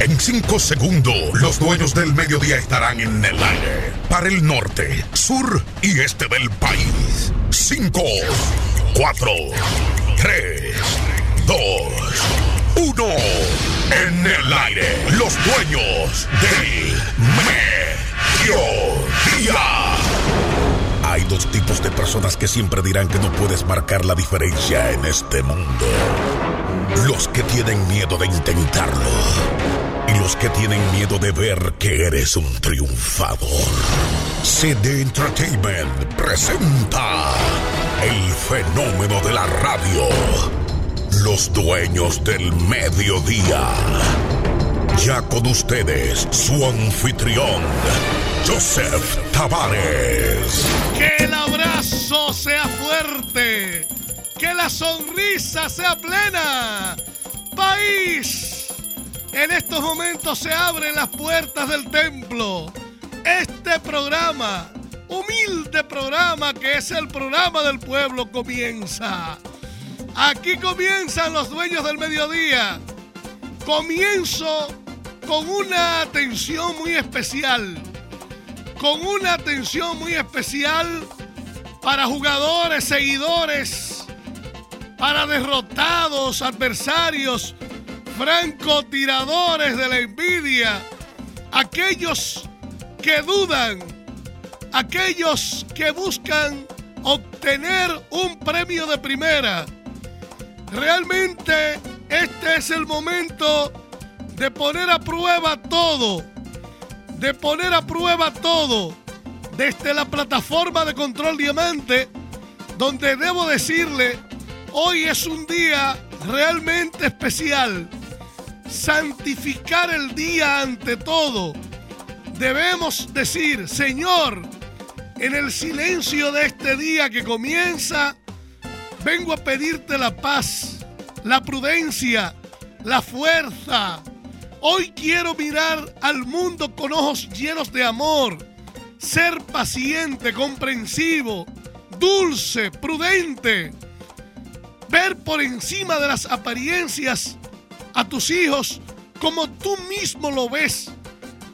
En cinco segundos, los dueños del mediodía estarán en el aire. Para el norte, sur y este del país. Cinco, cuatro, tres, dos, uno. En el aire, los dueños del mediodía. Hay dos tipos de personas que siempre dirán que no puedes marcar la diferencia en este mundo. Los que tienen miedo de intentarlo. Y los que tienen miedo de ver que eres un triunfador. CD Entertainment presenta el fenómeno de la radio. Los dueños del mediodía. Ya con ustedes, su anfitrión, Joseph Tavares. Que el abrazo sea fuerte. Que la sonrisa sea plena. País. En estos momentos se abren las puertas del templo. Este programa, humilde programa que es el programa del pueblo, comienza. Aquí comienzan los dueños del mediodía. Comienzo con una atención muy especial. Con una atención muy especial para jugadores, seguidores, para derrotados, adversarios, francotiradores de la envidia, aquellos que dudan, aquellos que buscan obtener un premio de primera. Realmente este es el momento de poner a prueba todo, de poner a prueba todo, desde la plataforma de control diamante, donde debo decirle, hoy es un día realmente especial. Santificar el día ante todo. Debemos decir, Señor, en el silencio de este día que comienza, vengo a pedirte la paz, la prudencia, la fuerza. Hoy quiero mirar al mundo con ojos llenos de amor, ser paciente, comprensivo, dulce, prudente, ver por encima de las apariencias a tus hijos como tú mismo lo ves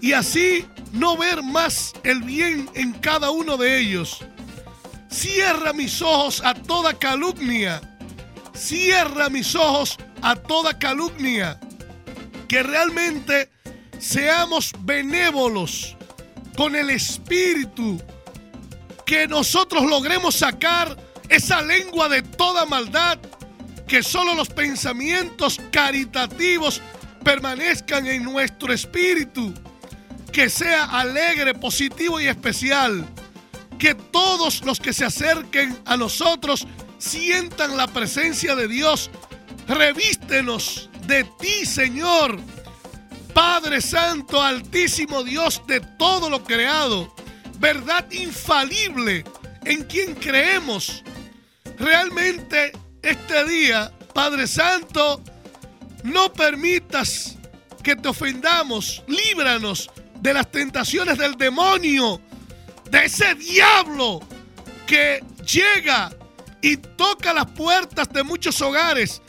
y así no ver más el bien en cada uno de ellos. Cierra mis ojos a toda calumnia. Cierra mis ojos a toda calumnia. Que realmente seamos benévolos con el espíritu. Que nosotros logremos sacar esa lengua de toda maldad. Que solo los pensamientos caritativos permanezcan en nuestro espíritu. Que sea alegre, positivo y especial que todos los que se acerquen a nosotros sientan la presencia de Dios. Revístenos de ti, Señor. Padre Santo, Altísimo Dios de todo lo creado. Verdad infalible en quien creemos. Realmente este día, Padre Santo, no permitas que te ofendamos. Líbranos de las tentaciones del demonio de ese diablo que llega y toca las puertas de muchos hogares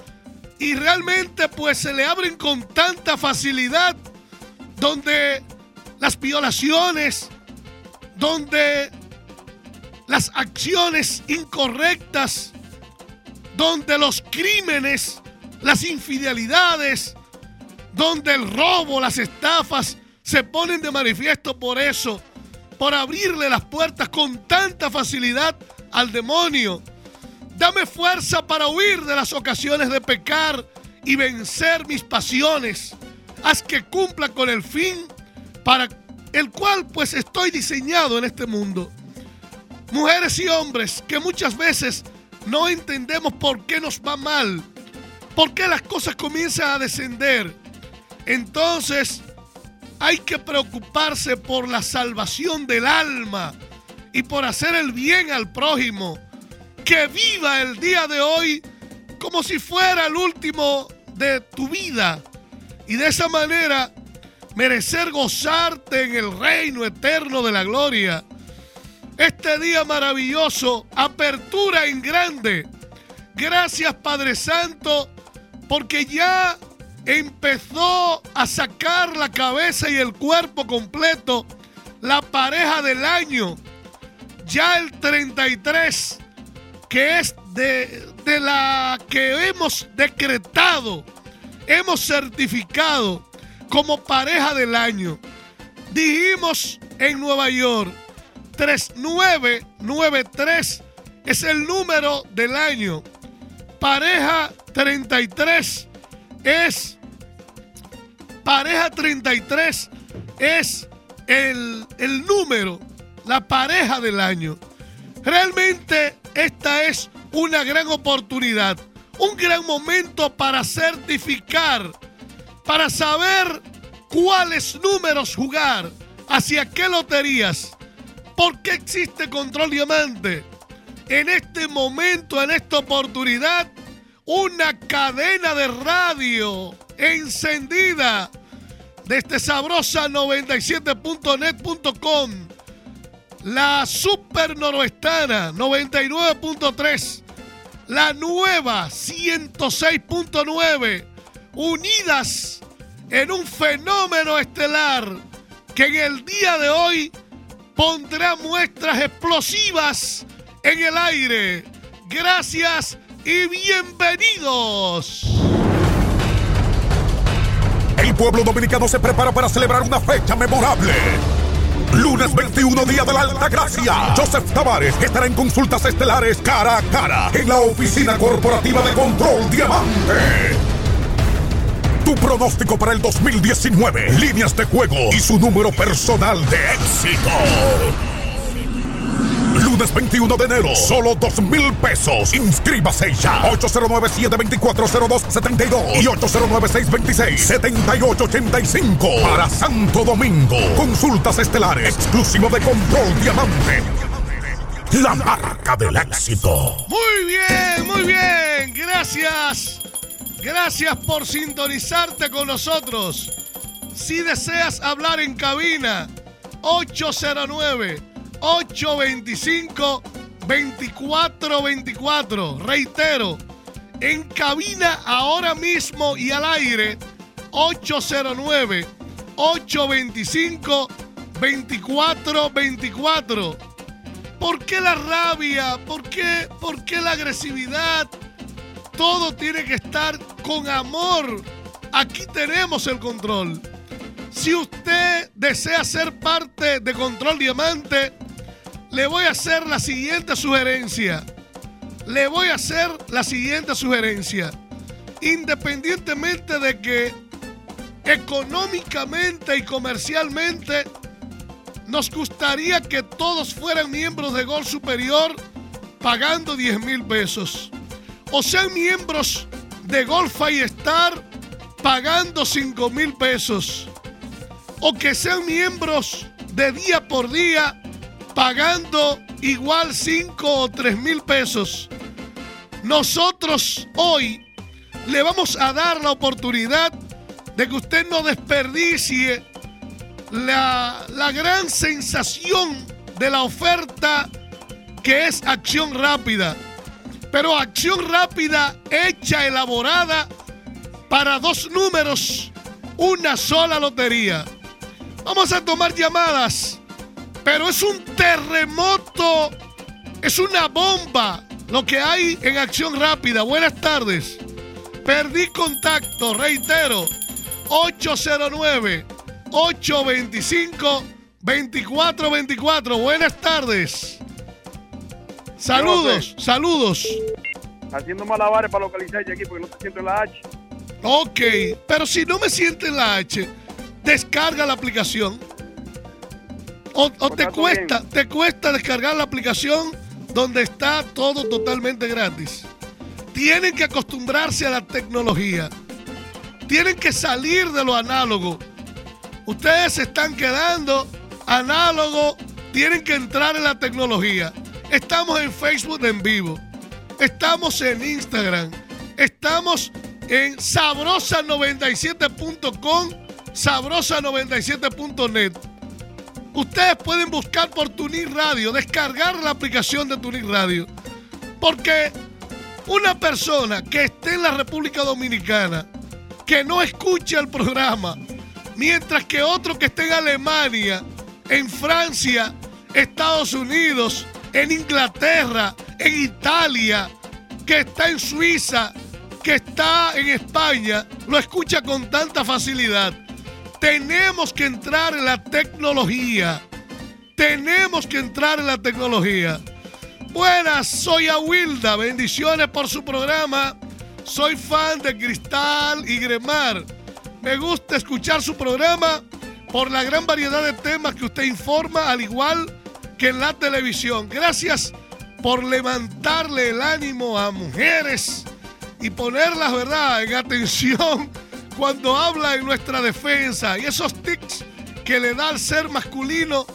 y realmente pues se le abren con tanta facilidad donde las violaciones, donde las acciones incorrectas, donde los crímenes, las infidelidades, donde el robo, las estafas se ponen de manifiesto por eso por abrirle las puertas con tanta facilidad al demonio. Dame fuerza para huir de las ocasiones de pecar y vencer mis pasiones. Haz que cumpla con el fin para el cual pues estoy diseñado en este mundo. Mujeres y hombres que muchas veces no entendemos por qué nos va mal, por qué las cosas comienzan a descender. Entonces, hay que preocuparse por la salvación del alma y por hacer el bien al prójimo. Que viva el día de hoy como si fuera el último de tu vida. Y de esa manera merecer gozarte en el reino eterno de la gloria. Este día maravilloso, apertura en grande. Gracias Padre Santo Porque ya empezó a sacar la cabeza y el cuerpo completo la pareja del año. Ya el 33, que es de, de la que hemos decretado, hemos certificado como pareja del año. Dijimos en Nueva York, 3993 es el número del año. Pareja 33 es. Pareja 33 es el, el número, la pareja del año. Realmente esta es una gran oportunidad, un gran momento para certificar, para saber cuáles números jugar, hacia qué loterías, por qué existe Control Diamante en este momento, en esta oportunidad, una cadena de radio encendida desde sabrosa 97.net.com, la super noroestana 99.3, la nueva 106.9, unidas en un fenómeno estelar que en el día de hoy pondrá muestras explosivas en el aire. Gracias y bienvenidos. El pueblo dominicano se prepara para celebrar una fecha memorable. Lunes 21, día de la Alta Gracia. Joseph Tavares estará en consultas estelares cara a cara en la oficina corporativa de Control Diamante. Tu pronóstico para el 2019, líneas de juego y su número personal de éxito. Lunes 21 de enero, solo 2 mil pesos. Inscríbase ya. 809-724-0272 y 809-626-7885. Para Santo Domingo. Consultas estelares. Exclusivo de Control Diamante. La marca del éxito. Muy bien, muy bien. Gracias. Gracias por sintonizarte con nosotros. Si deseas hablar en cabina, 809 825 2424. Reitero, en cabina ahora mismo y al aire 809 825 2424. ¿Por qué la rabia? ¿Por qué, ¿Por qué la agresividad? Todo tiene que estar con amor. Aquí tenemos el control. Si usted desea ser parte de Control Diamante, le voy a hacer la siguiente sugerencia. Le voy a hacer la siguiente sugerencia. Independientemente de que económicamente y comercialmente nos gustaría que todos fueran miembros de Gol Superior pagando 10 mil pesos. O sean miembros de Golf y Star pagando 5 mil pesos. O que sean miembros de día por día pagando igual 5 o 3 mil pesos. Nosotros hoy le vamos a dar la oportunidad de que usted no desperdicie la, la gran sensación de la oferta que es acción rápida. Pero acción rápida hecha, elaborada para dos números, una sola lotería. Vamos a tomar llamadas, pero es un terremoto, es una bomba lo que hay en acción rápida. Buenas tardes. Perdí contacto, reitero, 809 825 2424. Buenas tardes. Saludos, saludos. Haciendo malabares para localizar aquí porque no se siente la H. Ok, pero si no me siente la H, descarga la aplicación. O, o Pues te cuesta, bien. te cuesta descargar la aplicación donde está todo totalmente gratis. Tienen que acostumbrarse a la tecnología. Tienen que salir de lo análogo. Ustedes se están quedando análogo. Tienen que entrar en la tecnología. Estamos en Facebook en vivo. Estamos en Instagram. Estamos en sabrosa97.com, sabrosa97.net. Ustedes pueden buscar por Tunir Radio, descargar la aplicación de Tunir Radio. Porque Una persona que esté en la República Dominicana, que no escuche el programa, mientras que otro que esté en Alemania, en Francia, Estados Unidos, en Inglaterra, en Italia, que está en Suiza, que está en España, lo escucha con tanta facilidad. Tenemos que entrar en la tecnología. Tenemos que entrar en la tecnología. Buenas, soy Awilda. Bendiciones por su programa. Soy fan de Cristal y Gremar. Me gusta escuchar su programa por la gran variedad de temas que usted informa, al igual que en la televisión. Gracias por levantarle el ánimo a mujeres y ponerlas, ¿verdad?, en atención cuando habla en nuestra defensa y esos tics que le da al ser masculino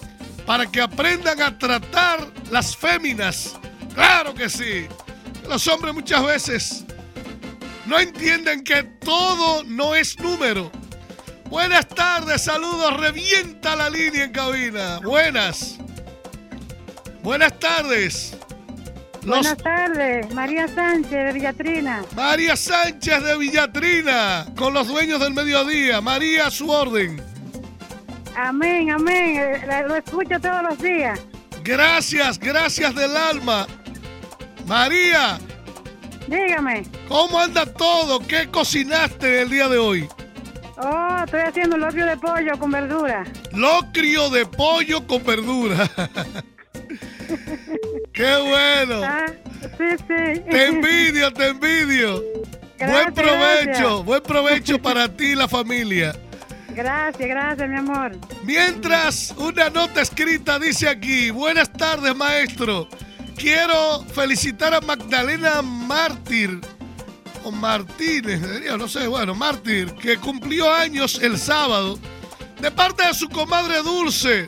para que aprendan a tratar las féminas. Claro que sí. Los hombres muchas veces no entienden que todo no es número. Buenas tardes, saludos, revienta la línea en cabina. Buenas. Buenas tardes. Buenas tardes, María Sánchez de Villatrina. María Sánchez de Villatrina, con los dueños del mediodía. María, su orden. Amén, amén. Eh, lo escucho todos los días. Gracias, gracias del alma. María. Dígame. ¿Cómo anda todo? ¿Qué cocinaste el día de hoy? Oh, estoy haciendo locrio de pollo con verdura. Locrio de pollo con verdura. ¡Qué bueno! Ah, sí, sí. Te envidio, te envidio. buen provecho, buen provecho para ti y la familia. Gracias, gracias, mi amor. Mientras, una nota escrita dice aquí, buenas tardes, maestro. Quiero felicitar a Magdalena Mártir, o Martínez, no sé, bueno, Mártir, que cumplió años el sábado, de parte de su comadre Dulce.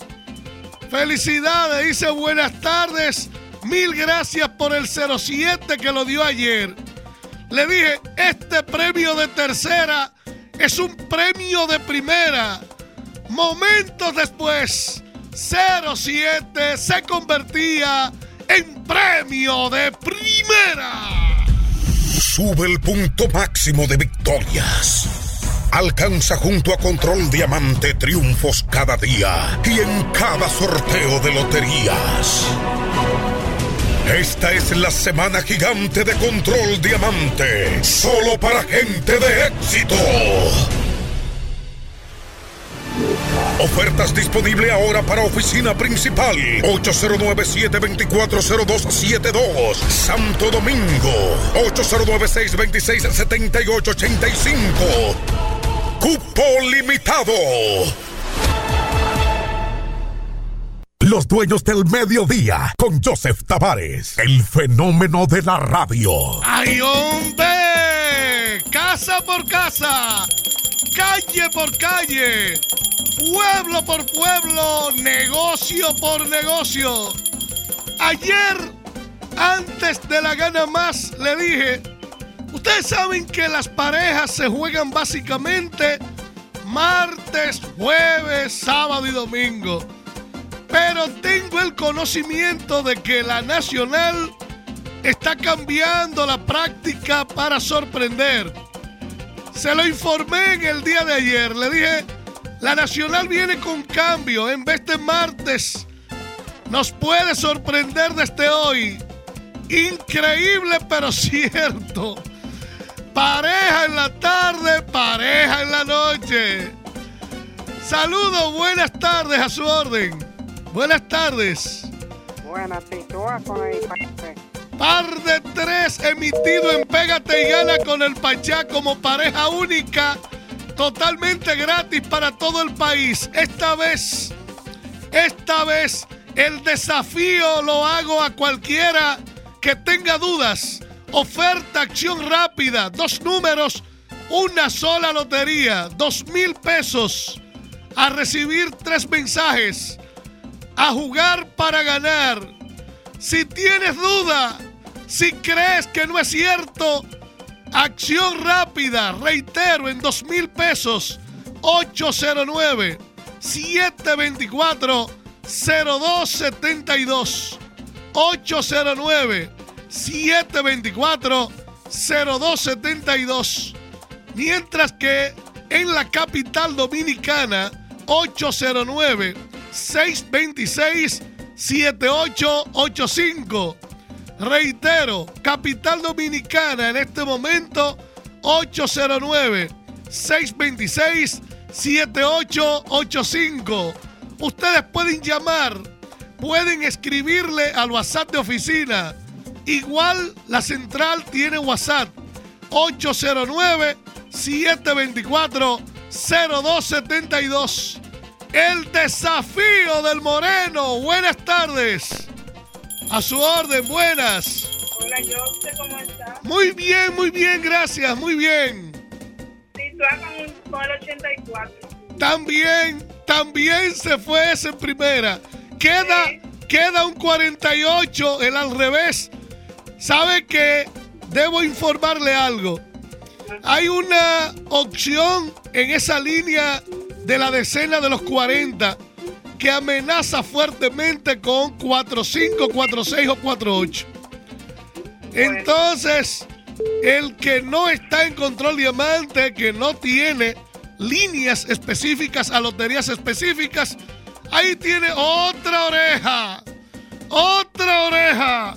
Felicidades, dice buenas tardes. Mil gracias por el 07 que lo dio ayer. Le dije, este premio de tercera es un premio de primera. Momentos después, 07 se convertía en premio de primera. Sube el punto máximo de victorias. Alcanza junto a Control Diamante triunfos cada día y en cada sorteo de loterías. Esta es la semana gigante de Control Diamante, solo para gente de éxito. Ofertas disponible ahora para oficina principal 809-724-0272 Santo Domingo 809-626-7885 Cupo limitado los dueños del mediodía con Joseph Tavares, el fenómeno de la radio. ¡Ay, hombre! Casa por casa, calle por calle, pueblo por pueblo, negocio por negocio. Ayer, antes de la gana más, le dije, ustedes saben que las parejas se juegan básicamente martes, jueves, sábado y domingo pero tengo el conocimiento de que la Nacional está cambiando la práctica para sorprender. Se lo informé en el día de ayer. Le dije, la Nacional viene con cambio. En vez de martes, nos puede sorprender desde hoy. Increíble, pero cierto. Pareja en la tarde, pareja en la noche. Saludos, buenas tardes a su orden. Buenas tardes. Buenas, con el Par de tres emitido en Pégate y Gana con el Pachá como pareja única, totalmente gratis para todo el país. Esta vez, esta vez, el desafío lo hago a cualquiera que tenga dudas. Oferta, acción rápida, dos números, una sola lotería, dos mil pesos. A recibir tres mensajes a jugar para ganar. Si tienes duda, si crees que no es cierto, acción rápida, reitero, en dos mil pesos, 809 724 0272 809 724-0272. Mientras que en la capital dominicana, 809-626-7885. Reitero, capital dominicana en este momento, 809-626-7885. Ustedes pueden llamar, pueden escribirle al WhatsApp de oficina. Igual la central tiene WhatsApp 809-724-0272. El desafío del Moreno. Buenas tardes. A su orden, buenas. Hola, José, ¿cómo estás? Muy bien, muy bien, gracias, muy bien. Sí, con el 84. También, también se fue ese en primera. Queda, queda un 48, el al revés. ¿Sabe que Debo informarle algo. Hay una opción en esa línea de la decena de los 40 que amenaza fuertemente con 4-5, 4-6 o 4-8. Entonces, el que no está en control diamante, que no tiene líneas específicas a loterías específicas, ahí tiene otra oreja. Otra oreja.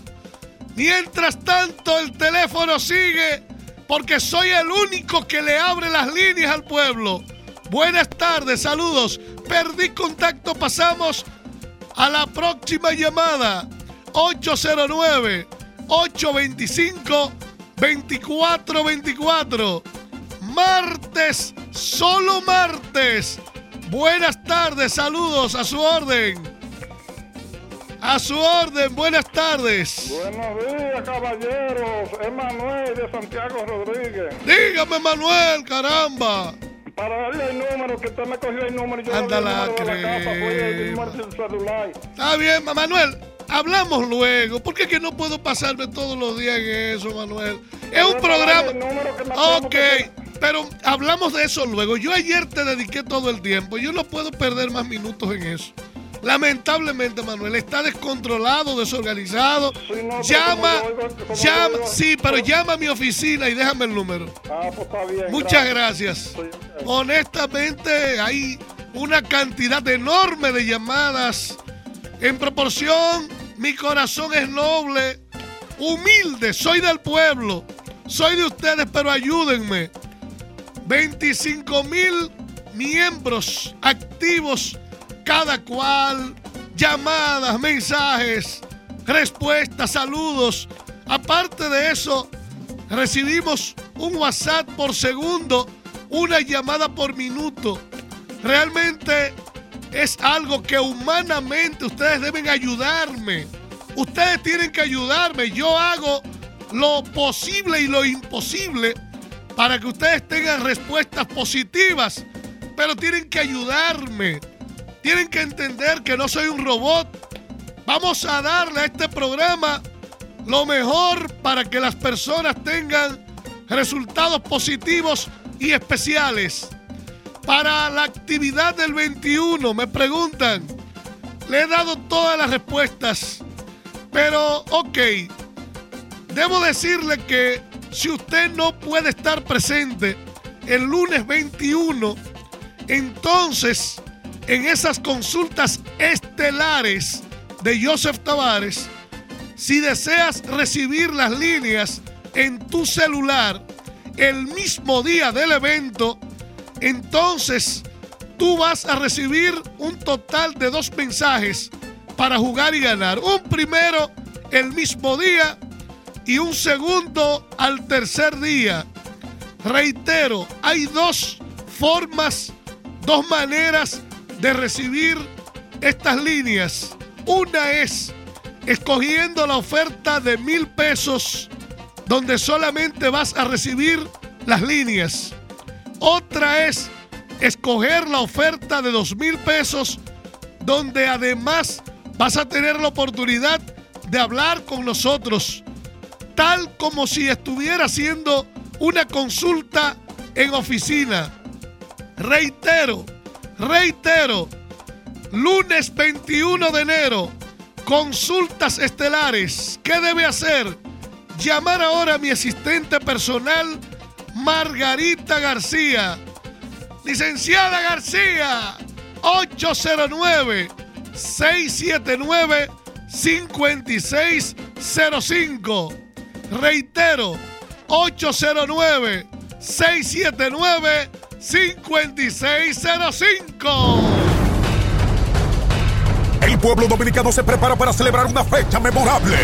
Mientras tanto, el teléfono sigue porque soy el único que le abre las líneas al pueblo. Buenas tardes, saludos. Perdí contacto, pasamos a la próxima llamada. 809-825-2424. Martes, solo martes. Buenas tardes, saludos a su orden. A su orden, buenas tardes. Buenos días, caballeros. Es Manuel de Santiago Rodríguez. Dígame, Manuel, caramba. Para darle el número, que usted me cogió el número. Yo Anda la el número de la casa, fue el número del celular. Está bien, Manuel. Hablamos luego. ¿Por qué que no puedo pasarme todos los días en eso, Manuel? Es un programa. Ok, pero hablamos de eso luego. Yo ayer te dediqué todo el tiempo. Yo no puedo perder más minutos en eso. Lamentablemente, Manuel, está descontrolado, desorganizado. llama, llama, sí, pero llama a mi oficina y déjame el número. Ah, pues está bien. Muchas gracias. Honestamente, hay una cantidad enorme de llamadas. En proporción, mi corazón es noble, humilde, soy del pueblo, soy de ustedes, pero ayúdenme. 25 mil miembros activos cada cual, llamadas, mensajes, respuestas, saludos. Aparte de eso, recibimos un WhatsApp por segundo, una llamada por minuto. Realmente es algo que humanamente ustedes deben ayudarme. Ustedes tienen que ayudarme. Yo hago lo posible y lo imposible para que ustedes tengan respuestas positivas, pero tienen que ayudarme. Tienen que entender que no soy un robot. Vamos a darle a este programa lo mejor para que las personas tengan resultados positivos y especiales. Para la actividad del 21, me preguntan, le he dado todas las respuestas, pero ok, debo decirle que si usted no puede estar presente el lunes 21, entonces en esas consultas estelares de Joseph Tavares, si deseas recibir las líneas en tu celular el mismo día del evento, entonces tú vas a recibir un total de dos mensajes para jugar y ganar. Un primero el mismo día y un segundo al tercer día. Reitero, hay dos formas, dos maneras de recibir estas líneas. Una es escogiendo la oferta de mil pesos donde solamente vas a recibir las líneas. Otra es escoger la oferta de dos mil pesos donde además vas a tener la oportunidad de hablar con nosotros, tal como si estuviera haciendo una consulta en oficina. Reitero, Reitero, lunes 21 de enero, consultas estelares. ¿Qué debe hacer? llamar ahora a mi asistente personal, Margarita García. Licenciada García, 809-679-5605. Reitero, 809-679-5605. El pueblo dominicano se prepara para celebrar una fecha memorable.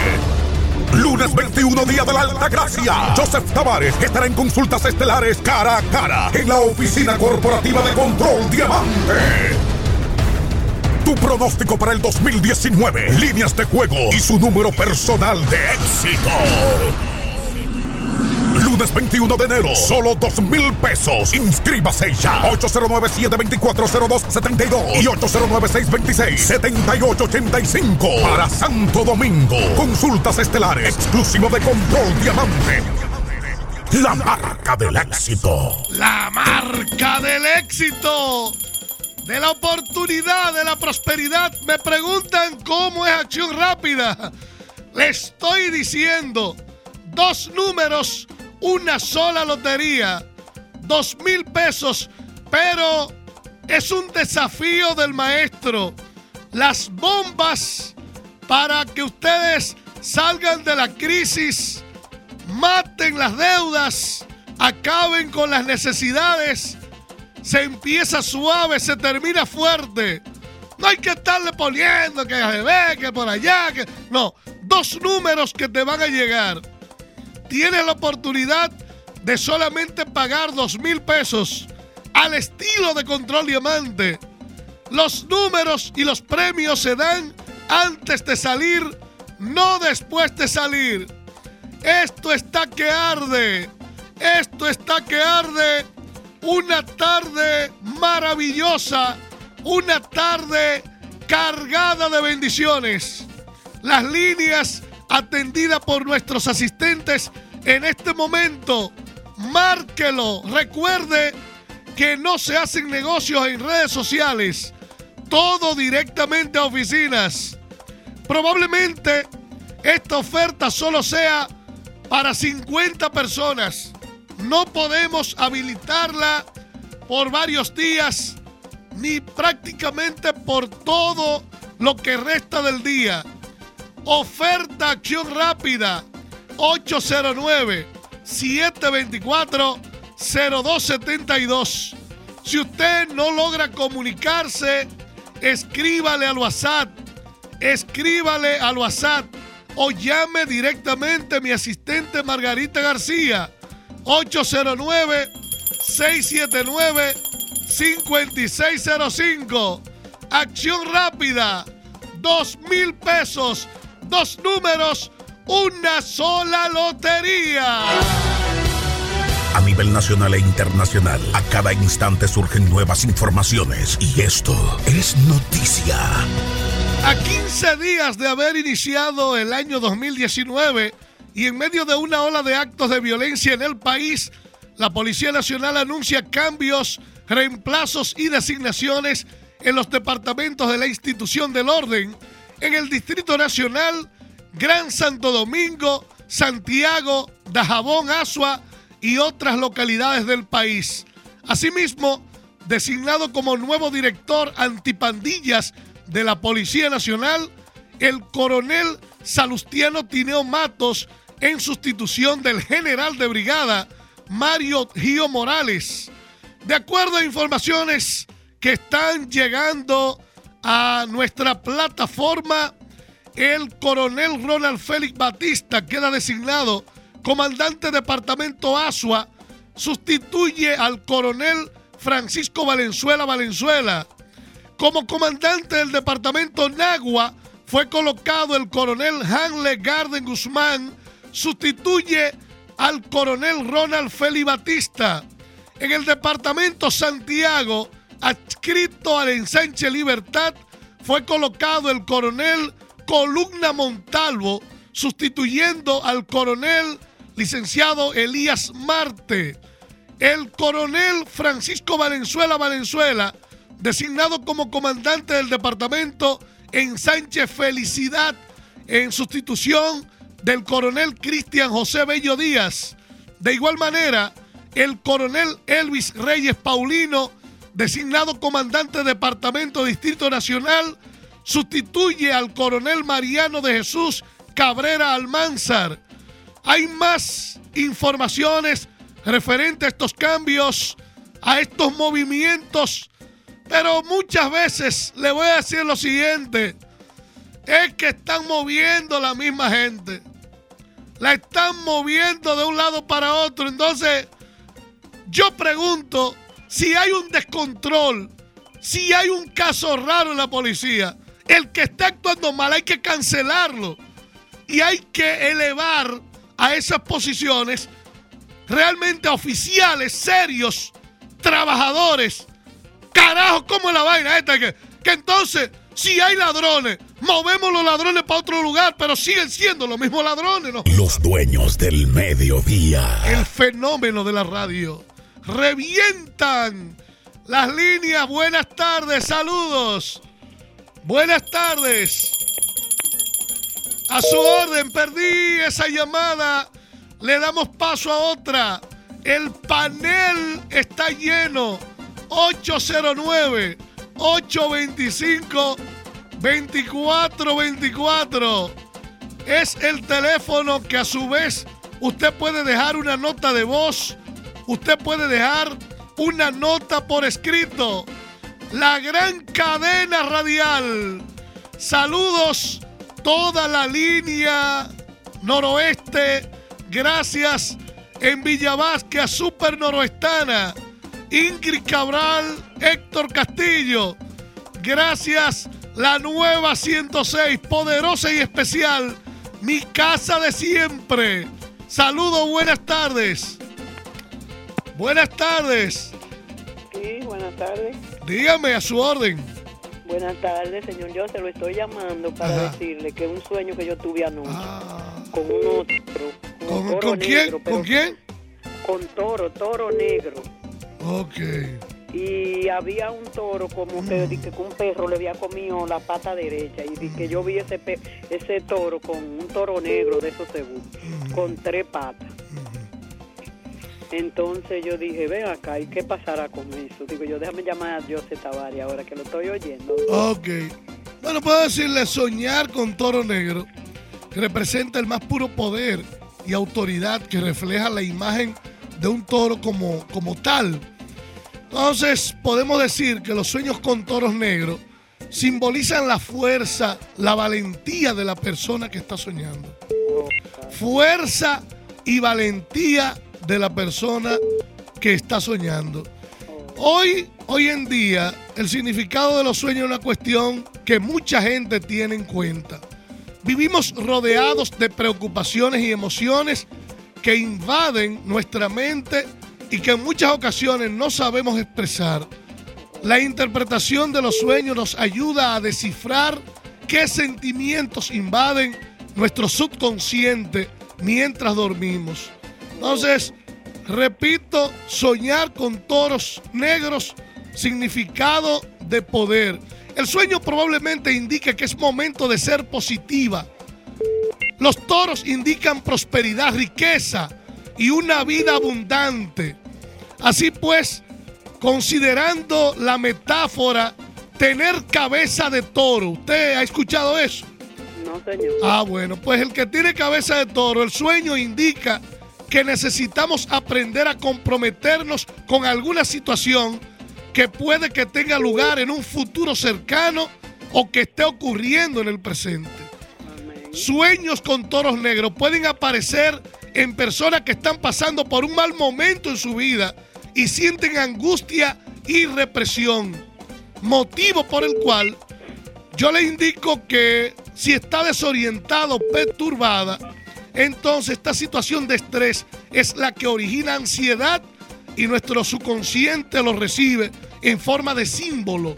Lunes 21, Día de la Alta Gracia. Joseph Tavares estará en consultas estelares cara a cara en la oficina corporativa de Control Diamante. Tu pronóstico para el 2019, líneas de juego y su número personal de éxito. Lunes 21 de enero, solo dos mil pesos. Inscríbase ya. 809-724-0272 y 809-626-7885. Para Santo Domingo. Consultas estelares. Exclusivo de Control Diamante. La marca del éxito. La marca del éxito. De la oportunidad, de la prosperidad. Me preguntan cómo es acción rápida. Le estoy diciendo. Dos números una sola lotería, dos mil pesos, pero es un desafío del maestro. Las bombas para que ustedes salgan de la crisis, maten las deudas, acaben con las necesidades. Se empieza suave, se termina fuerte. No hay que estarle poniendo que ve, que por allá, que. No, dos números que te van a llegar tienes la oportunidad de solamente pagar dos mil pesos al estilo de Control Diamante. Los números y los premios se dan antes de salir, no después de salir. Esto está que arde. Esto está que arde. Una tarde maravillosa. Una tarde cargada de bendiciones. Las líneas atendidas por nuestros asistentes en este momento. Márquelo. Recuerde que no se hacen negocios en redes sociales. Todo directamente a oficinas. Probablemente esta oferta solo sea para 50 personas. No podemos habilitarla por varios días ni prácticamente por todo lo que resta del día. Oferta acción rápida 809-724-0272. Si usted no logra comunicarse, escríbale al WhatsApp. Escríbale al WhatsApp o llame directamente a mi asistente Margarita García. 809-679-5605. Acción rápida. Dos mil pesos. Dos números una sola lotería. A nivel nacional e internacional, a cada instante surgen nuevas informaciones y esto es noticia. A 15 días de haber iniciado el año 2019 y en medio de una ola de actos de violencia en el país, la Policía Nacional anuncia cambios, reemplazos y designaciones en los departamentos de la institución del orden en el Distrito Nacional Gran Santo Domingo, Santiago, Dajabón, Asua y otras localidades del país. Asimismo, designado como nuevo director antipandillas de la Policía Nacional, el coronel Salustiano Tineo Matos en sustitución del general de brigada Mario Gio Morales. De acuerdo a informaciones que están llegando a nuestra plataforma el coronel Ronald Félix Batista queda designado comandante departamento Asua, sustituye al coronel Francisco Valenzuela Valenzuela. Como comandante del departamento Nagua fue colocado el coronel Hanle Garden Guzmán, sustituye al coronel Ronald Félix Batista. En el departamento Santiago, adscrito al ensanche Libertad, fue colocado el coronel Columna Montalvo, sustituyendo al coronel licenciado Elías Marte. El coronel Francisco Valenzuela Valenzuela, designado como comandante del departamento en Sánchez Felicidad, en sustitución del coronel Cristian José Bello Díaz. De igual manera, el coronel Elvis Reyes Paulino, designado comandante de Departamento Distrito Nacional, sustituye al coronel Mariano de Jesús Cabrera Almanzar. Hay más informaciones referentes a estos cambios, a estos movimientos, pero muchas veces le voy a decir lo siguiente, es que están moviendo la misma gente. La están moviendo de un lado para otro. Entonces, yo pregunto si hay un descontrol, si hay un caso raro en la policía, el que está actuando mal hay que cancelarlo y hay que elevar a esas posiciones realmente oficiales, serios, trabajadores. Carajo, ¿cómo es la vaina esta? Que, que entonces, si hay ladrones, movemos los ladrones para otro lugar, pero siguen siendo los mismos ladrones, ¿no? Los dueños del mediodía. El fenómeno de la radio. Revientan las líneas. Buenas tardes, saludos. Buenas tardes. A su orden, perdí esa llamada. Le damos paso a otra. El panel está lleno. 809 825 2424 es el teléfono que a su vez usted puede dejar una nota de voz, usted puede dejar una nota por escrito. La gran cadena radial. Saludos toda la línea noroeste. Gracias en Villa Vázquez, Super Noroestana. Ingrid Cabral, Héctor Castillo. Gracias la nueva 106, poderosa y especial. Mi casa de siempre. Saludos, buenas tardes. Buenas tardes. Sí, buenas tardes. Dígame a su orden. Buenas tardes, señor. Yo se lo estoy llamando para Ajá. decirle que un sueño que yo tuve anoche Ah, con toros, unos ¿Con, quién? ¿Con quién? Con toro, toro negro. Ok. Y había un toro como que, di que un perro le había comido la pata derecha. Y que yo vi ese, pe- ese toro con un toro negro de esos seguros, con tres patas. Entonces yo dije, ven acá, ¿y qué pasará con eso? Digo, yo déjame llamar a José Tavares ahora que lo estoy oyendo. Ok. Bueno, puedo decirle soñar con toro negro representa el más puro poder y autoridad que refleja la imagen de un toro como, como tal. Entonces, podemos decir que los sueños con toros negros simbolizan la fuerza, la valentía de la persona que está soñando. Fuerza y valentía de la persona que está soñando. Hoy, hoy en día, el significado de los sueños es una cuestión que mucha gente tiene en cuenta. Vivimos rodeados de preocupaciones y emociones que invaden nuestra mente y que en muchas ocasiones no sabemos expresar. La interpretación de los sueños nos ayuda a descifrar qué sentimientos invaden nuestro subconsciente mientras dormimos. Entonces, repito, soñar con toros negros, significado de poder. El sueño probablemente indica que es momento de ser positiva. Los toros indican prosperidad, riqueza y una vida abundante. Así pues, considerando la metáfora, tener cabeza de toro, ¿usted ha escuchado eso? No, señor. Ah, bueno, pues el que tiene cabeza de toro, el sueño indica que necesitamos aprender a comprometernos con alguna situación que puede que tenga lugar en un futuro cercano o que esté ocurriendo en el presente. Sueños con toros negros pueden aparecer en personas que están pasando por un mal momento en su vida y sienten angustia y represión. Motivo por el cual yo le indico que si está desorientado, perturbada, entonces esta situación de estrés es la que origina ansiedad y nuestro subconsciente lo recibe en forma de símbolo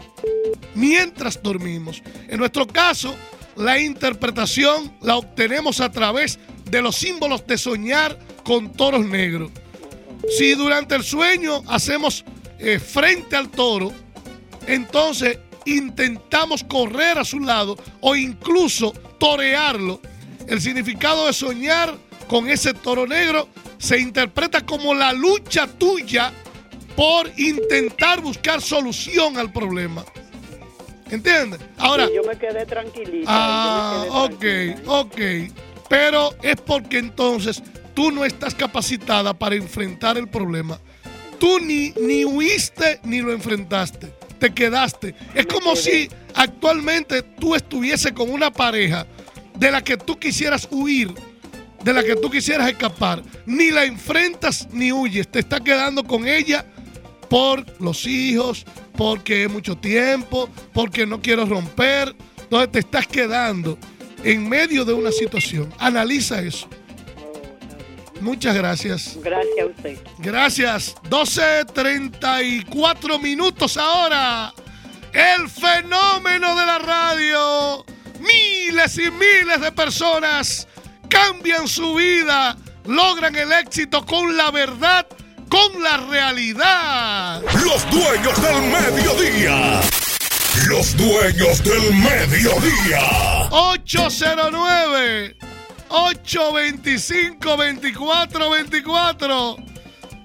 mientras dormimos. En nuestro caso, la interpretación la obtenemos a través de los símbolos de soñar con toros negros. Si durante el sueño hacemos eh, frente al toro, entonces intentamos correr a su lado o incluso torearlo. El significado de soñar con ese toro negro se interpreta como la lucha tuya por intentar buscar solución al problema. ¿Entiendes? Ahora, Sí, yo me quedé tranquilita. Ah, yo me ok, tranquila. ok. Pero es porque entonces tú no estás capacitada para enfrentar el problema. Tú ni, ni huiste ni lo enfrentaste. Te quedaste. Es como si actualmente tú estuviese con una pareja de la que tú quisieras huir, de la que tú quisieras escapar. Ni la enfrentas ni huyes. Te estás quedando con ella por los hijos, porque es mucho tiempo, porque no quiero romper. Entonces te estás quedando en medio de una situación. Analiza eso. Muchas gracias. Gracias a usted. Gracias. 12.34 minutos ahora. El fenómeno de la radio. Miles y miles de personas cambian su vida, logran el éxito con la verdad, con la realidad. Los dueños del mediodía. Los dueños del mediodía. 809 825 2424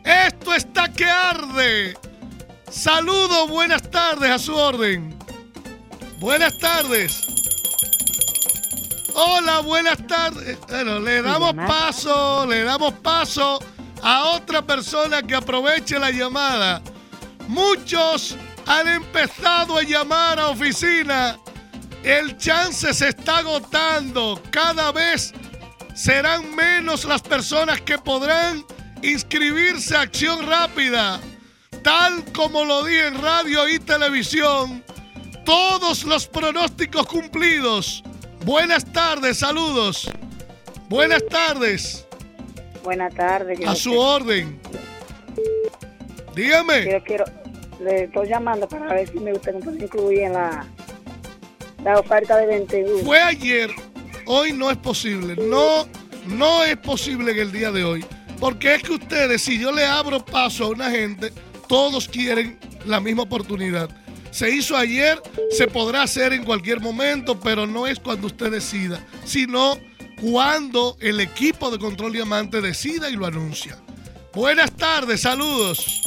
Esto está que arde. Saludos, buenas tardes a su orden. Buenas tardes. Hola, buenas tardes. Bueno, le damos paso, le damos paso a otra persona que aproveche la llamada. Muchos han empezado a llamar a oficina. El chance se está agotando. Cada vez serán menos las personas que podrán inscribirse a Acción Rápida. Tal como lo di en radio y televisión, todos los pronósticos cumplidos. Buenas tardes, saludos. Buenas tardes, Buenas tardes. a su orden. Dígame. Yo quiero, le estoy llamando para ver si me usted me puede incluir en la, la oferta de 21. Fue ayer, hoy no es posible. No, no es posible en el día de hoy. Porque es que ustedes, si yo le abro paso a una gente, todos quieren la misma oportunidad. Se hizo ayer, se podrá hacer en cualquier momento, pero no es cuando usted decida, sino cuando el equipo de Control Diamante decida y lo anuncia. Buenas tardes, saludos.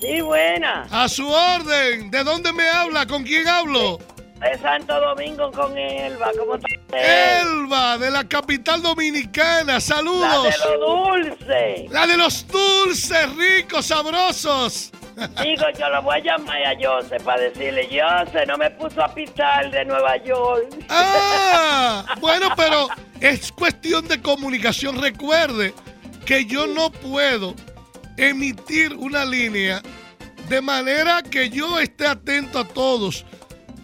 Sí, buena. A su orden. ¿De dónde me habla? ¿Con quién hablo? De Santo Domingo con Elba. ¿Cómo está usted? Elba, de la capital dominicana. La Saludos. de lo dulce. La de los dulces, ricos, sabrosos. Digo, yo lo voy a llamar a Jose para decirle, Jose, no me puso a pitar de Nueva York. Ah, bueno, pero es cuestión de comunicación. Recuerde que yo no puedo emitir una línea de manera que yo esté atento a todos.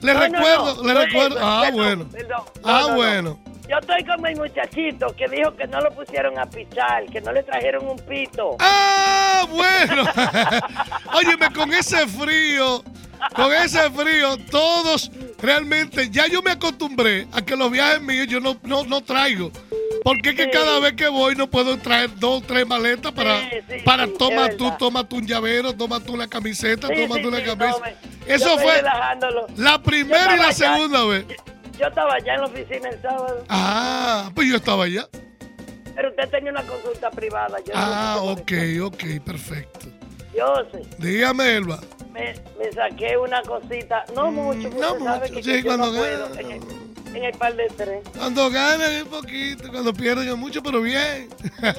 Le No, recuerdo, no. le No, recuerdo. perdón, Ah, bueno. Ah, no, no. bueno. Yo estoy con mi muchachito que dijo que no lo pusieron a pichar, que no le trajeron un pito. Ah, bueno. Óyeme, con ese frío, con ese frío, todos realmente, ya yo me acostumbré a que los viajes míos yo no, no, no traigo. Porque es que Sí. cada vez que voy no puedo traer dos, tres maletas para, Sí, sí, para toma tú, toma tú un llavero, toma tú una camiseta, toma tú una camisa. no, me- yo Eso fue la primera y la segunda vez. Yo estaba allá en la oficina el sábado, Ah, pues yo estaba allá. pero usted tenía una consulta privada. Yo no Ah, ok, ok, perfecto. Yo sé, Dígame, Elba. me, me saqué una cosita, no mucho, porque no sabe mucho, que sí, yo no cuando puedo gana. en el, en el par de tres. Cuando ganan es poquito, cuando pierden es mucho, pero bien.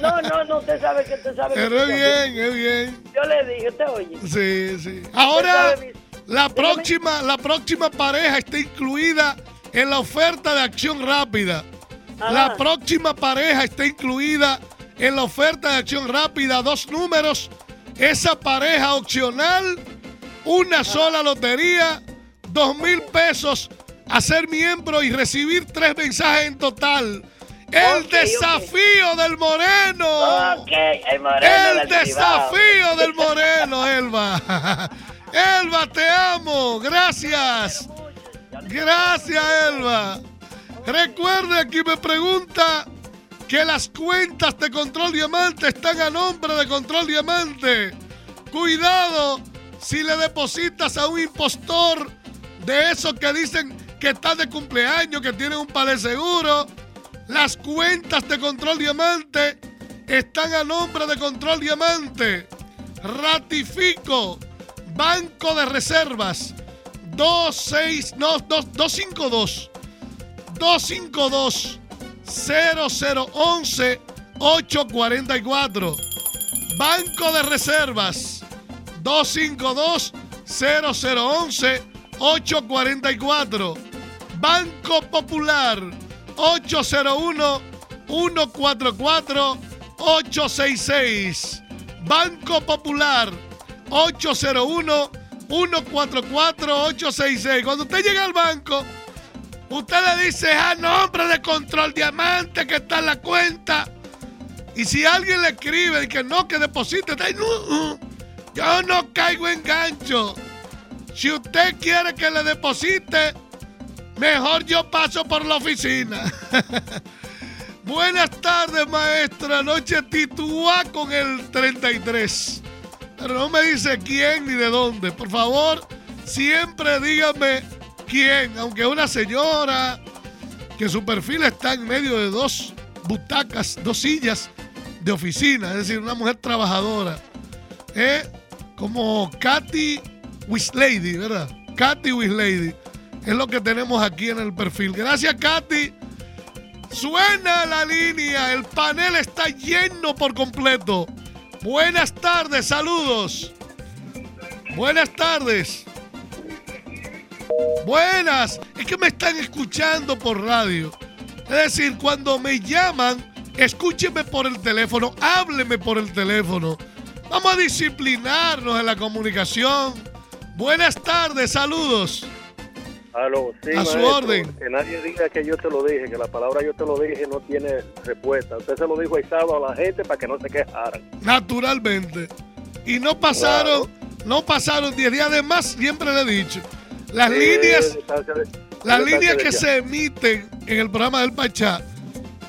No, no, no, usted sabe que usted sabe que Pero es bien, es bien. Yo le dije, usted oye. Sí, sí. Ahora, sabe, la dígame. próxima, la próxima pareja está incluida en la oferta de acción rápida. Ajá. La próxima pareja está incluida en la oferta de acción rápida. Dos números. Esa pareja opcional, una sola lotería, dos mil pesos a ser miembro y recibir tres mensajes en total. El desafío del moreno. El moreno El del Cibao. desafío del moreno, Elba. Elba, te amo. Gracias. Gracias, Elba. Recuerde, aquí me pregunta que las cuentas de Control Diamante están a nombre de Control Diamante. Cuidado si le depositas a un impostor de esos que dicen que están de cumpleaños, que tienen un palé seguro. Las cuentas de Control Diamante están a nombre de Control Diamante. Ratifico. Banco de Reservas 26 no, 2, 252 252 0011 844 Banco de Reservas 252 0011 844 Banco Popular 801 144 866 Banco Popular 801 144 866 Cuando usted llega al banco, usted le dice a nombre de Control Diamante que está en la cuenta. Y si alguien le escribe que no, que deposite, no, yo no caigo en gancho. Si usted quiere que le deposite, mejor yo paso por la oficina. Buenas tardes, maestra. Noche titúa con el 33. Pero no me dice quién ni de dónde. Por favor, siempre dígame quién. Aunque una señora que su perfil está en medio de dos butacas, dos sillas de oficina. Es decir, una mujer trabajadora. ¿eh? Como Katy Wislady, ¿verdad? Katy Wislady. Es lo que tenemos aquí en el perfil. Gracias, Katy. Suena la línea, el panel está lleno por completo. Buenas tardes, saludos. Buenas tardes. Buenas, es que me están escuchando por radio. Es decir, cuando me llaman, escúcheme por el teléfono, hábleme por el teléfono. Vamos a disciplinarnos en la comunicación. Buenas tardes, saludos. Aló, sí, A su orden. Que nadie diga que yo te lo dije, que la palabra yo te lo dije no tiene respuesta. Usted se lo dijo el sábado a la gente para que no se quejaran. Naturalmente. Y no pasaron, no pasaron 10 días de más, siempre le he dicho. Las Sí, líneas, de- las líneas que ya. se emiten en el programa del Pachá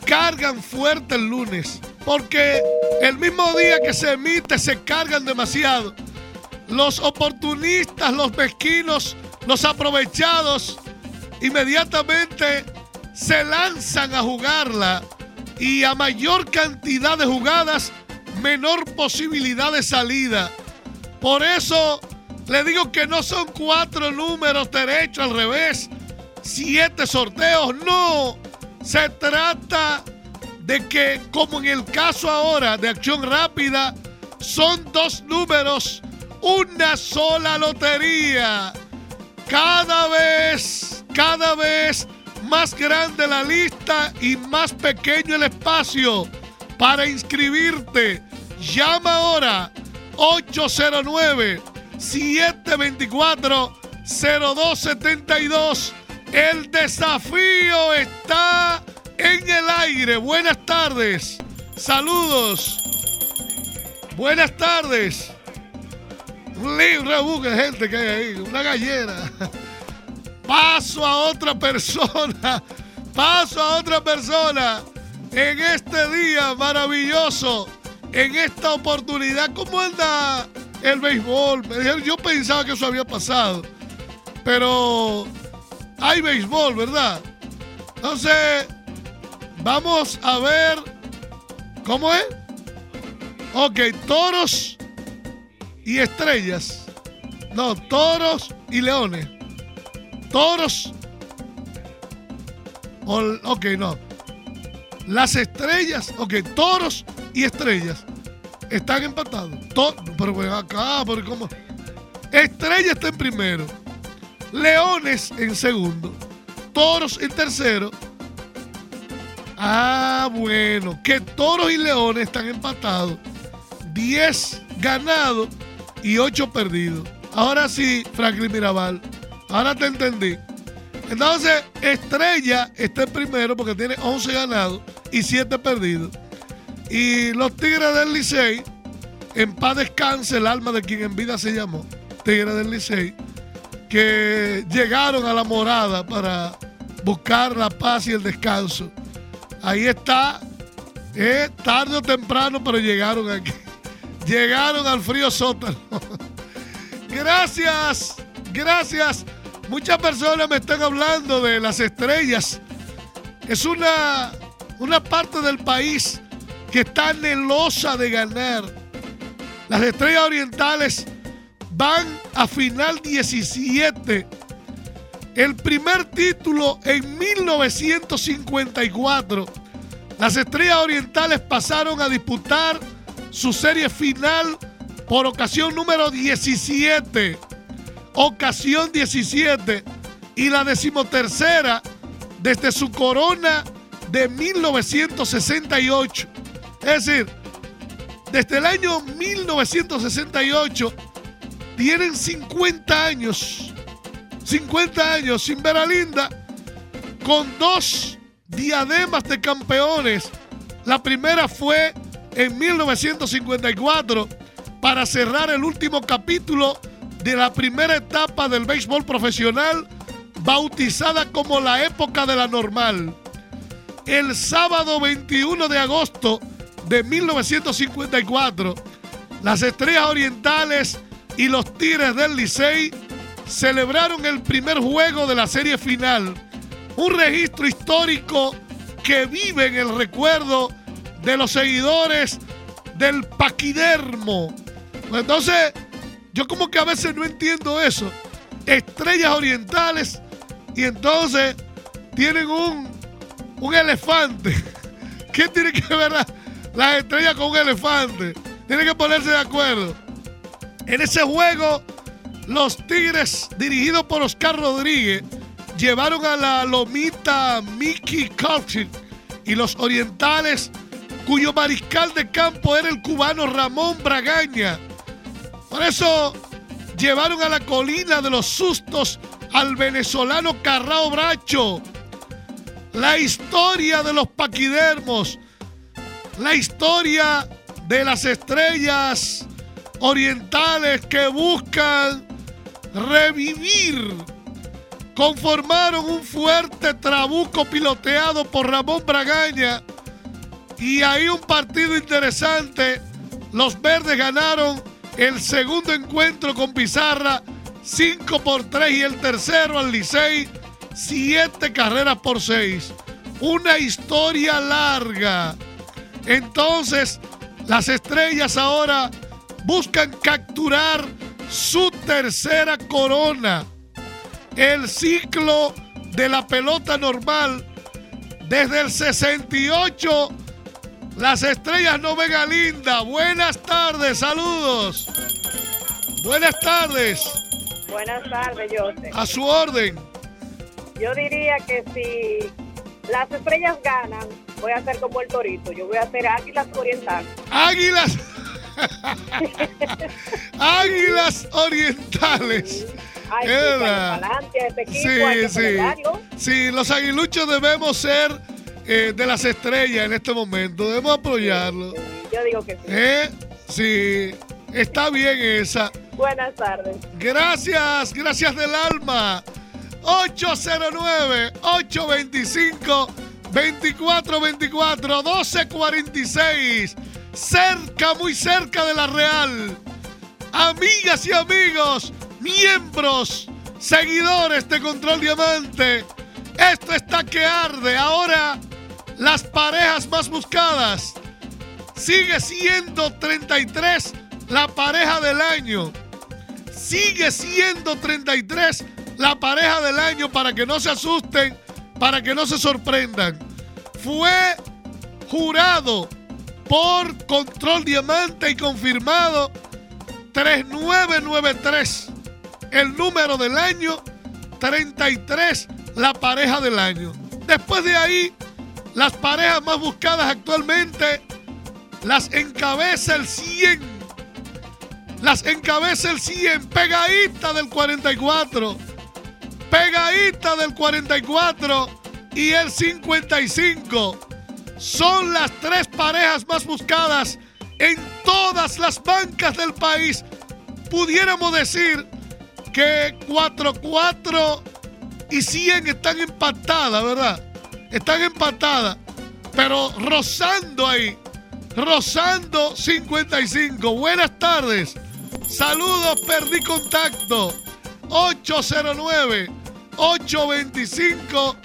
cargan fuerte el lunes. Porque el mismo día que se emite se cargan demasiado. Los oportunistas, los mezquinos, los aprovechados, inmediatamente se lanzan a jugarla. Y a mayor cantidad de jugadas, menor posibilidad de salida. Por eso le digo que no son cuatro números derecho al revés, siete sorteos, no. Se trata de que, como en el caso ahora de Acción Rápida, son dos números, una sola lotería. Cada vez, cada vez más grande la lista y más pequeño el espacio para inscribirte. Llama ahora 809-724-0272. El desafío está en el aire. Buenas tardes. Saludos. Buenas tardes. Un busca gente que hay ahí, una gallera. Paso a otra persona. Paso a otra persona. En este día maravilloso. En esta oportunidad. ¿Cómo anda el béisbol? Yo pensaba que eso había pasado. Pero hay béisbol, ¿verdad? Entonces, vamos a ver. ¿Cómo es? Ok, toros y estrellas. No, toros y leones. Toros. o- ok, no. Las estrellas, ok, toros y estrellas están empatados. To- pero ven acá, pero ¿cómo? Estrella está en primero. Leones en segundo. Toros en tercero. Ah, bueno. Que toros y leones están empatados. 10 ganados y 8 perdidos. Ahora sí, Franklin Mirabal. Ahora te entendí. Entonces, Estrella está en primero porque tiene 11 ganados y 7 perdidos. Y los Tigres del Licey, en paz descanse el alma de quien en vida se llamó, Tigres del Licey, que llegaron a la morada para buscar la paz y el descanso. Ahí está, eh, tarde o temprano, pero llegaron aquí. Llegaron al frío sótano. Gracias, gracias. Muchas personas me están hablando de las estrellas. Es una una parte del país que está anhelosa de ganar. Las estrellas orientales van a final 17. El primer título en 1954. Las estrellas orientales pasaron a disputar su serie final por ocasión número 17. Ocasión 17. Y la decimotercera desde su corona de 1968. Es decir, desde el año 1968 tienen 50 años, 50 años sin ver a Linda, con dos diademas de campeones. La primera fue en 1954 para cerrar el último capítulo de la primera etapa del béisbol profesional, bautizada como la época de la normal. El sábado 21 de agosto de 1954, las Estrellas Orientales y los Tigres del Licey celebraron el primer juego de la serie final. Un registro histórico que vive en el recuerdo de los seguidores del paquidermo. Entonces, yo como que a veces no entiendo eso. Estrellas orientales y entonces tienen un, un elefante. ¿Qué tiene que ver la, las estrellas con un elefante? Tienen que ponerse de acuerdo. En ese juego, los Tigres, dirigidos por Oscar Rodríguez, llevaron a la lomita Mickey Culkin y los orientales, cuyo mariscal de campo era el cubano Ramón Bragaña. Por eso llevaron a la colina de los sustos al venezolano Carrao Bracho. La historia de los paquidermos, la historia de las estrellas orientales que buscan revivir. Conformaron un fuerte trabuco piloteado por Ramón Bragaña y ahí un partido interesante. Los verdes ganaron el segundo encuentro con Pizarra 5 por 3 y el tercero al Licey 7 carreras por 6. Una historia larga. Entonces, las estrellas ahora buscan capturar su tercera corona. El ciclo de la pelota normal desde el 68. Las estrellas no ven a Linda. Buenas tardes, saludos. Buenas tardes. Buenas tardes, José. A su orden. Yo diría que si las estrellas ganan, voy a hacer como el torito. Yo voy a hacer águilas orientales. Águilas. Águilas orientales. Ay, sí, Era. para adelante a este equipo, Sí, sí. Sí, los aguiluchos debemos ser eh, de las estrellas en este momento. Debemos apoyarlo. Yo digo que sí. ¿Eh? Sí, está bien esa. Buenas tardes. Gracias, gracias del alma. 809-825-2424, 1246. Cerca, muy cerca de la Real. Amigas y amigos, miembros, seguidores de Control Diamante. Esto está que arde. Ahora, las parejas más buscadas. Sigue siendo 33 la pareja del año. Sigue siendo 33 la pareja del año para que no se asusten, para que no se sorprendan. Fue jurado por Control Diamante y confirmado 3993. El número del año, 33 la pareja del año. Después de ahí, las parejas más buscadas actualmente las encabeza el 100. Las encabeza el 100, pegadita del 44. Pegadita del 44 y el 55. Son las tres parejas más buscadas en todas las bancas del país. Pudiéramos decir que 4-4 y 100 están empatadas, ¿verdad? Están empatadas. Pero rozando ahí. Rozando 55. Buenas tardes. Saludos, perdí contacto. 809 825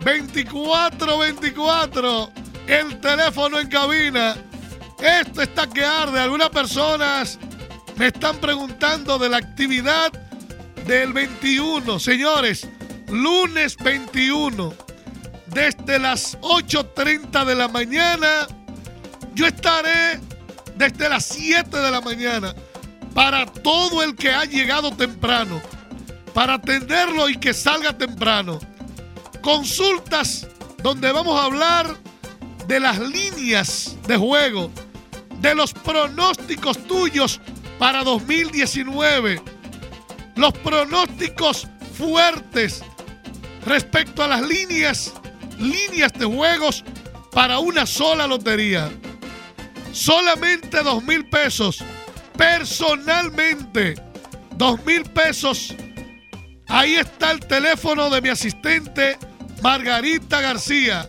2424 el teléfono en cabina. Esto está que arde. Algunas personas me están preguntando de la actividad del 21. Señores, lunes 21, desde las 8.30 de la mañana, yo estaré desde las 7 de la mañana para todo el que ha llegado temprano, para atenderlo y que salga temprano. Consultas donde vamos a hablar de las líneas de juego, de los pronósticos tuyos para 2019, los pronósticos fuertes respecto a las líneas, líneas de juegos para una sola lotería. Solamente dos mil pesos. Personalmente, dos mil pesos. Ahí está el teléfono de mi asistente Margarita García.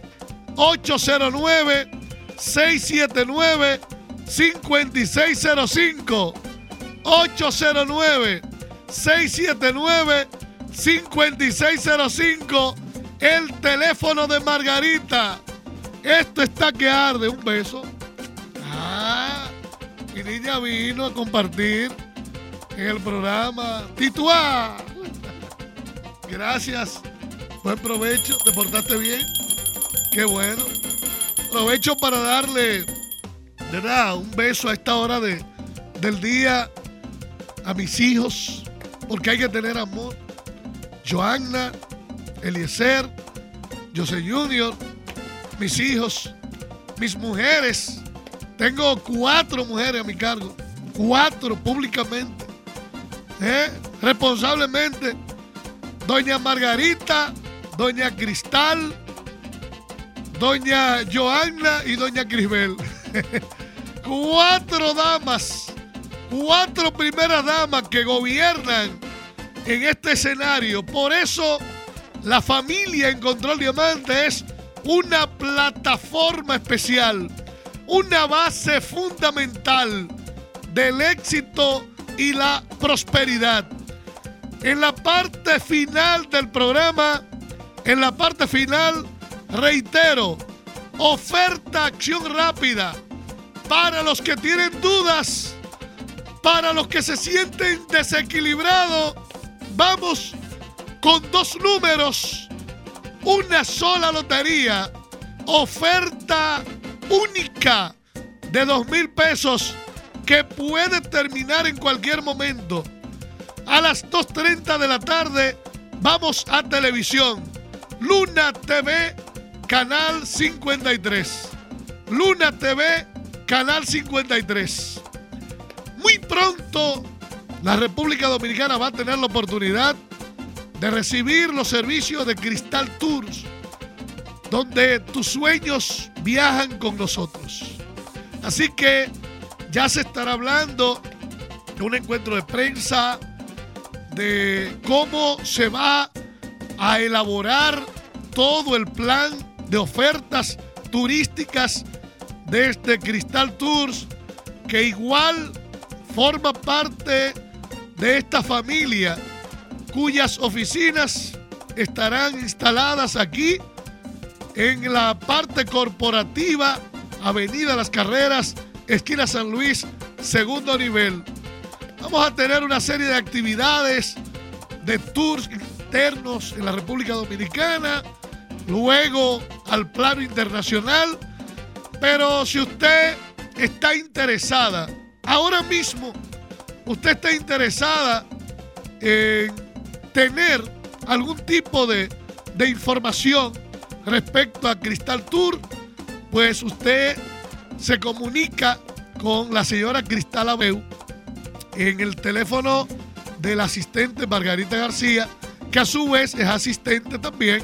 809-679-5605. 809-679-5605. El teléfono de Margarita. Esto está que arde. Un beso. Ah, mi niña vino a compartir en el programa. Tituá. Gracias. Buen provecho. ¿Te portaste bien? Qué bueno. Aprovecho para darle, de verdad, un beso a esta hora de, del día a mis hijos, porque hay que tener amor. Joanna, Eliezer, José Junior, mis hijos, mis mujeres. Tengo cuatro mujeres a mi cargo, cuatro públicamente, ¿eh? responsablemente. Doña Margarita, Doña Cristal, Doña Joanna y Doña Crisbel. cuatro damas, cuatro primeras damas que gobiernan en este escenario. Por eso la familia en Control Diamante es una plataforma especial, una base fundamental del éxito y la prosperidad. En la parte final del programa, en la parte final, reitero, oferta acción rápida para los que tienen dudas, para los que se sienten desequilibrados. Vamos con dos números, una sola lotería, oferta única de dos mil pesos que puede terminar en cualquier momento. A las 2.30 de la tarde vamos a televisión. Luna TV, Canal 53. Luna TV, Canal 53. Muy pronto la República Dominicana va a tener la oportunidad de recibir los servicios de Cristal Tours, donde tus sueños viajan con nosotros. Así que ya se estará hablando de un encuentro de prensa, de cómo se va a elaborar todo el plan de ofertas turísticas de este Cristal Tours, que igual forma parte de esta familia cuyas oficinas estarán instaladas aquí en la parte corporativa, Avenida Las Carreras, esquina San Luis, segundo nivel. Vamos a tener una serie de actividades de tours internos en la República Dominicana, luego al plano internacional, pero si usted está interesada, ahora mismo, usted está interesada en tener algún tipo de, de información respecto a Cristal Tour, pues usted se comunica con la señora Cristal Abeu en el teléfono del asistente Margarita García, que a su vez es asistente también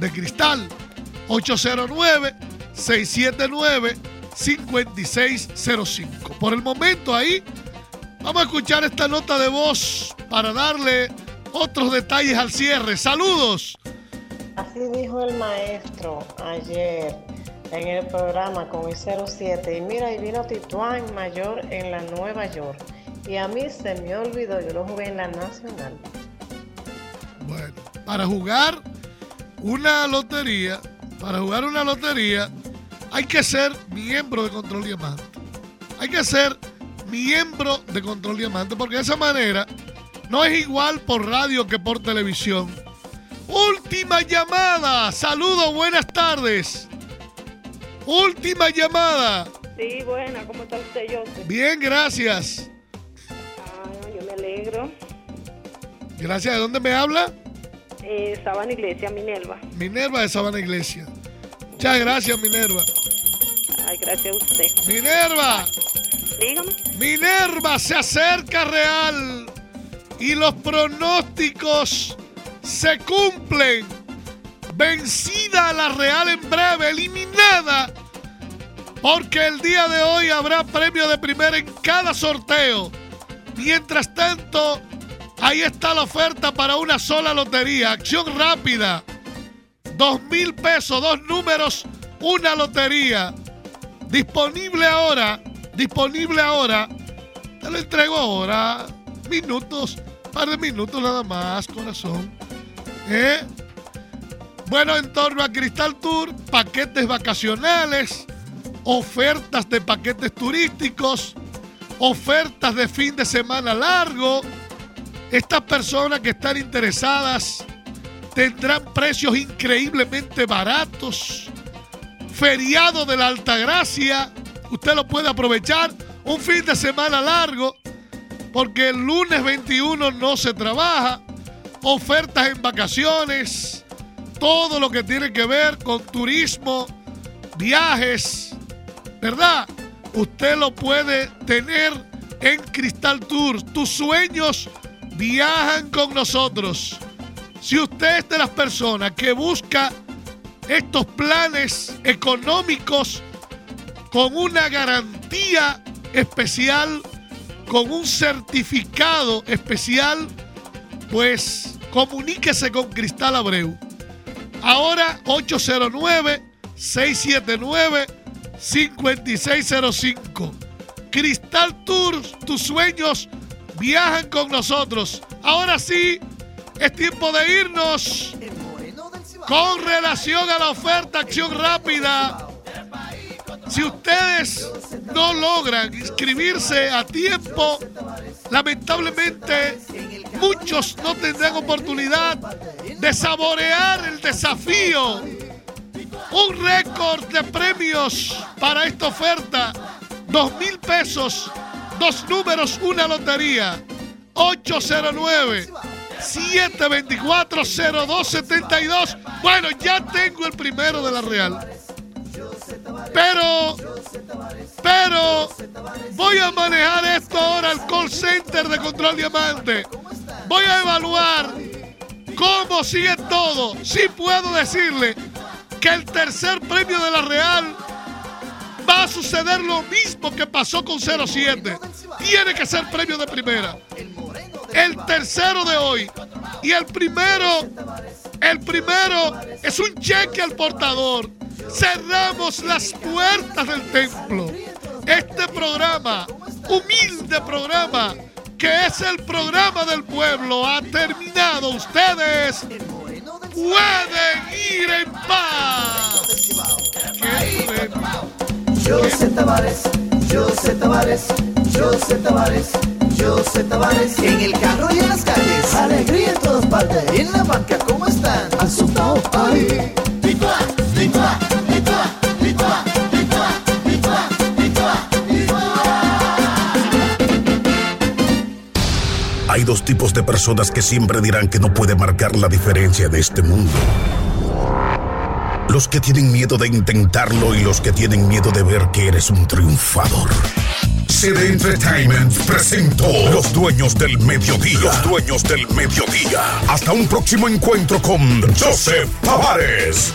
de Cristal. 809-679-5605. Por el momento ahí, vamos a escuchar esta nota de voz para darle otros detalles al cierre. Saludos. Así dijo el maestro ayer en el programa con el 07. Y mira, y vino Tituán Mayor en la Nueva York. Y a mí se me olvidó, yo lo jugué en la Nacional. Bueno, para jugar una lotería, para jugar una lotería, hay que ser miembro de Control Diamante. Hay que ser miembro de Control Diamante porque de esa manera no es igual por radio que por televisión. Última llamada. Saludos, buenas tardes. Última llamada. Sí, buena, ¿cómo está usted, Joseph? Bien, gracias. Ah, yo me alegro. Gracias. ¿De dónde me habla? Eh, Sabana Iglesia, Minerva. Minerva de Sabana Iglesia. Muchas gracias, Minerva. Ay, gracias a usted. Minerva. Dígame. Minerva se acerca real y los pronósticos se cumplen. Vencida la Real en breve, eliminada. Porque el día de hoy habrá premio de primera en cada sorteo. Mientras tanto, ahí está la oferta para una sola lotería. Acción rápida. Dos mil pesos, dos números, una lotería. Disponible ahora, disponible ahora. Te lo entrego ahora. Minutos, par de minutos nada más, corazón. ¿Eh? Bueno, en torno a Cristal Tour, paquetes vacacionales, ofertas de paquetes turísticos, ofertas de fin de semana largo. Estas personas que están interesadas tendrán precios increíblemente baratos. Feriado de la Altagracia, usted lo puede aprovechar. Un fin de semana largo, porque el lunes 21 no se trabaja. Ofertas en vacaciones, todo lo que tiene que ver con turismo, viajes, ¿verdad? Usted lo puede tener en Cristal Tour. Tus sueños viajan con nosotros. Si usted es de las personas que busca estos planes económicos con una garantía especial, con un certificado especial, pues comuníquese con Cristal Abreu. Ahora 809-679-5605. Cristal Tours, tus sueños viajan con nosotros. Ahora sí, es tiempo de irnos. Con relación a la oferta Acción Rápida, si ustedes no logran inscribirse a tiempo, lamentablemente muchos no tendrán oportunidad de saborear el desafío. Un récord de premios para esta oferta. Dos mil pesos, dos números, una lotería. 809 724-0272. Bueno, ya tengo el primero de la Real. Pero, pero, voy a manejar esto ahora al call center de Control Diamante. Voy a evaluar cómo sigue todo. Sí puedo decirle que el tercer premio de la Real va a suceder lo mismo que pasó con 07. Tiene que ser premio de primera el tercero de hoy. Y el primero, el primero es un cheque al portador. Cerramos las puertas del templo. Este programa, humilde programa, que es el programa del pueblo, ha terminado. Ustedes pueden ir en paz. José Tavares, José Tavares, José Tavares. José Tavares En el carro y en las calles Alegría en todas partes En la banca, ¿cómo están? Asustado, ahí Hay dos tipos de personas que siempre dirán que no puede marcar la diferencia de este mundo. Los que tienen miedo de intentarlo y los que tienen miedo de ver que eres un triunfador. CD Entertainment presentó Los Dueños del Mediodía. Los Dueños del Mediodía. Hasta un próximo encuentro con Joseph Tavares.